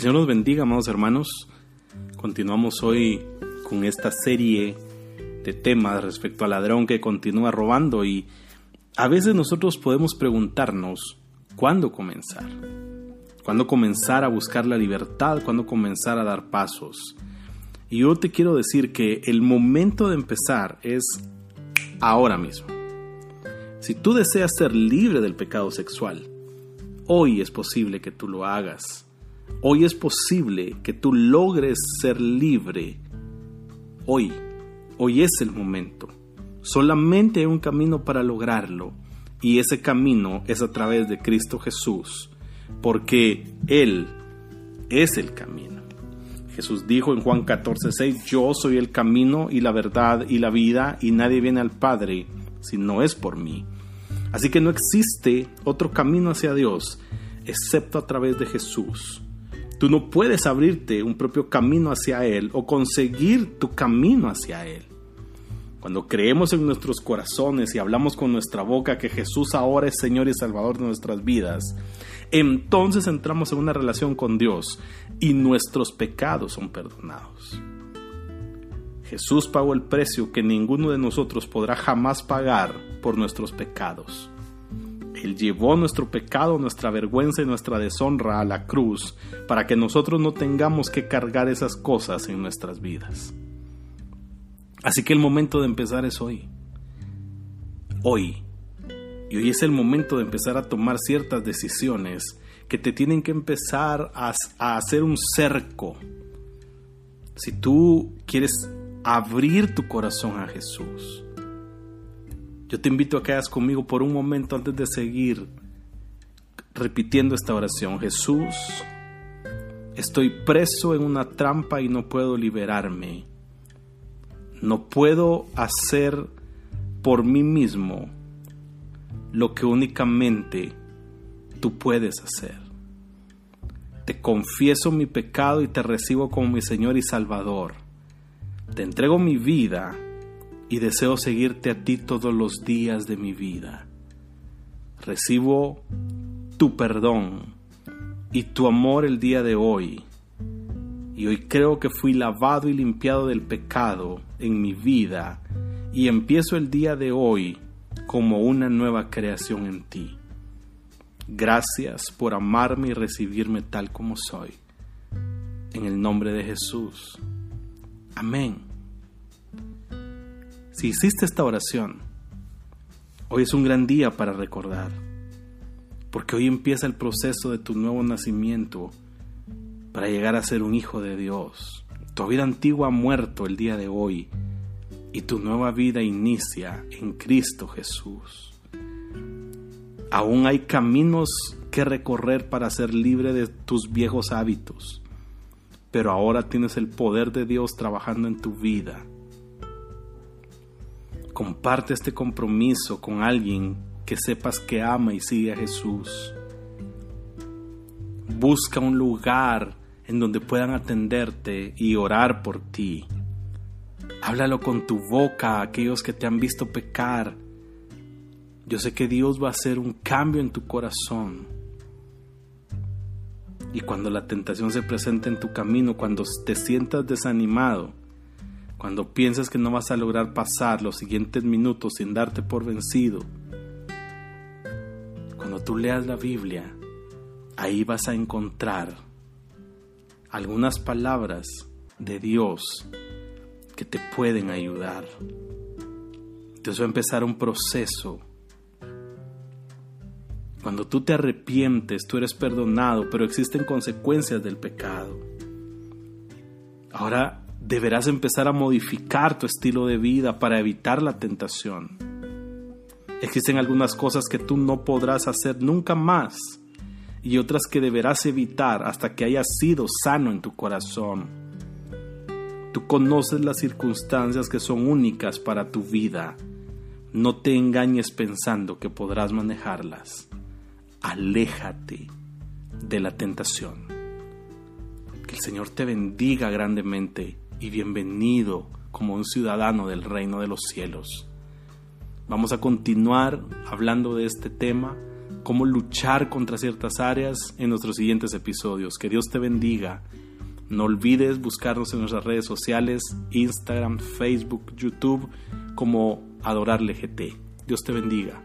el Señor nos bendiga, amados hermanos. Continuamos hoy con esta serie de temas respecto al ladrón que continúa robando y a veces nosotros podemos preguntarnos cuándo comenzar. Cuándo comenzar a buscar la libertad, cuándo comenzar a dar pasos. Y yo te quiero decir que el momento de empezar es ahora mismo. Si tú deseas ser libre del pecado sexual, hoy es posible que tú lo hagas. Hoy es posible que tú logres ser libre. Hoy, hoy es el momento. Solamente hay un camino para lograrlo y ese camino es a través de Cristo Jesús, porque Él es el camino. Jesús dijo en Juan 14:6, yo soy el camino y la verdad y la vida y nadie viene al Padre si no es por mí. Así que no existe otro camino hacia Dios excepto a través de Jesús. Tú no puedes abrirte un propio camino hacia Él o conseguir tu camino hacia Él. Cuando creemos en nuestros corazones y hablamos con nuestra boca que Jesús ahora es Señor y Salvador de nuestras vidas, entonces entramos en una relación con Dios y nuestros pecados son perdonados. Jesús pagó el precio que ninguno de nosotros podrá jamás pagar por nuestros pecados. Él llevó nuestro pecado, nuestra vergüenza y nuestra deshonra a la cruz para que nosotros no tengamos que cargar esas cosas en nuestras vidas. Así que el momento de empezar es hoy. Hoy. Y hoy es el momento de empezar a tomar ciertas decisiones que te tienen que empezar a, hacer un cerco. Si tú quieres abrir tu corazón a Jesús, yo te invito a que hagas conmigo por un momento antes de seguir repitiendo esta oración. Jesús, estoy preso en una trampa y no puedo liberarme. No puedo hacer por mí mismo lo que únicamente tú puedes hacer. Te confieso mi pecado y te recibo como mi Señor y Salvador. Te entrego mi vida y deseo seguirte a ti todos los días de mi vida. Recibo tu perdón y tu amor el día de hoy. Y hoy creo que fui lavado y limpiado del pecado en mi vida y empiezo el día de hoy como una nueva creación en ti. Gracias por amarme y recibirme tal como soy. En el nombre de Jesús. Amén. Si hiciste esta oración, hoy es un gran día para recordar, porque hoy empieza el proceso de tu nuevo nacimiento para llegar a ser un hijo de Dios. Tu vida antigua ha muerto el día de hoy y tu nueva vida inicia en Cristo Jesús. Aún hay caminos que recorrer para ser libre de tus viejos hábitos, pero ahora tienes el poder de Dios trabajando en tu vida Comparte este compromiso con alguien que sepas que ama y sigue a Jesús. Busca un lugar en donde puedan atenderte y orar por ti. Háblalo con tu boca a aquellos que te han visto pecar. Yo sé que Dios va a hacer un cambio en tu corazón. Y cuando la tentación se presente en tu camino, cuando te sientas desanimado, cuando piensas que no vas a lograr pasar los siguientes minutos sin darte por vencido, cuando tú leas la Biblia, ahí vas a encontrar algunas palabras de Dios que te pueden ayudar. Dios va a empezar un proceso. Cuando tú te arrepientes, tú eres perdonado, pero existen consecuencias del pecado. Ahora deberás empezar a modificar tu estilo de vida para evitar la tentación. Existen algunas cosas que tú no podrás hacer nunca más y otras que deberás evitar hasta que hayas sido sano en tu corazón. Tú conoces las circunstancias que son únicas para tu vida. No te engañes pensando que podrás manejarlas. Aléjate de la tentación. Que el Señor te bendiga grandemente y bienvenido como un ciudadano del reino de los cielos. Vamos a continuar hablando de este tema cómo luchar contra ciertas áreas en nuestros siguientes episodios. Que Dios te bendiga. No olvides buscarnos en nuestras redes sociales, Instagram, Facebook, YouTube, como Adorarle GT. Dios te bendiga.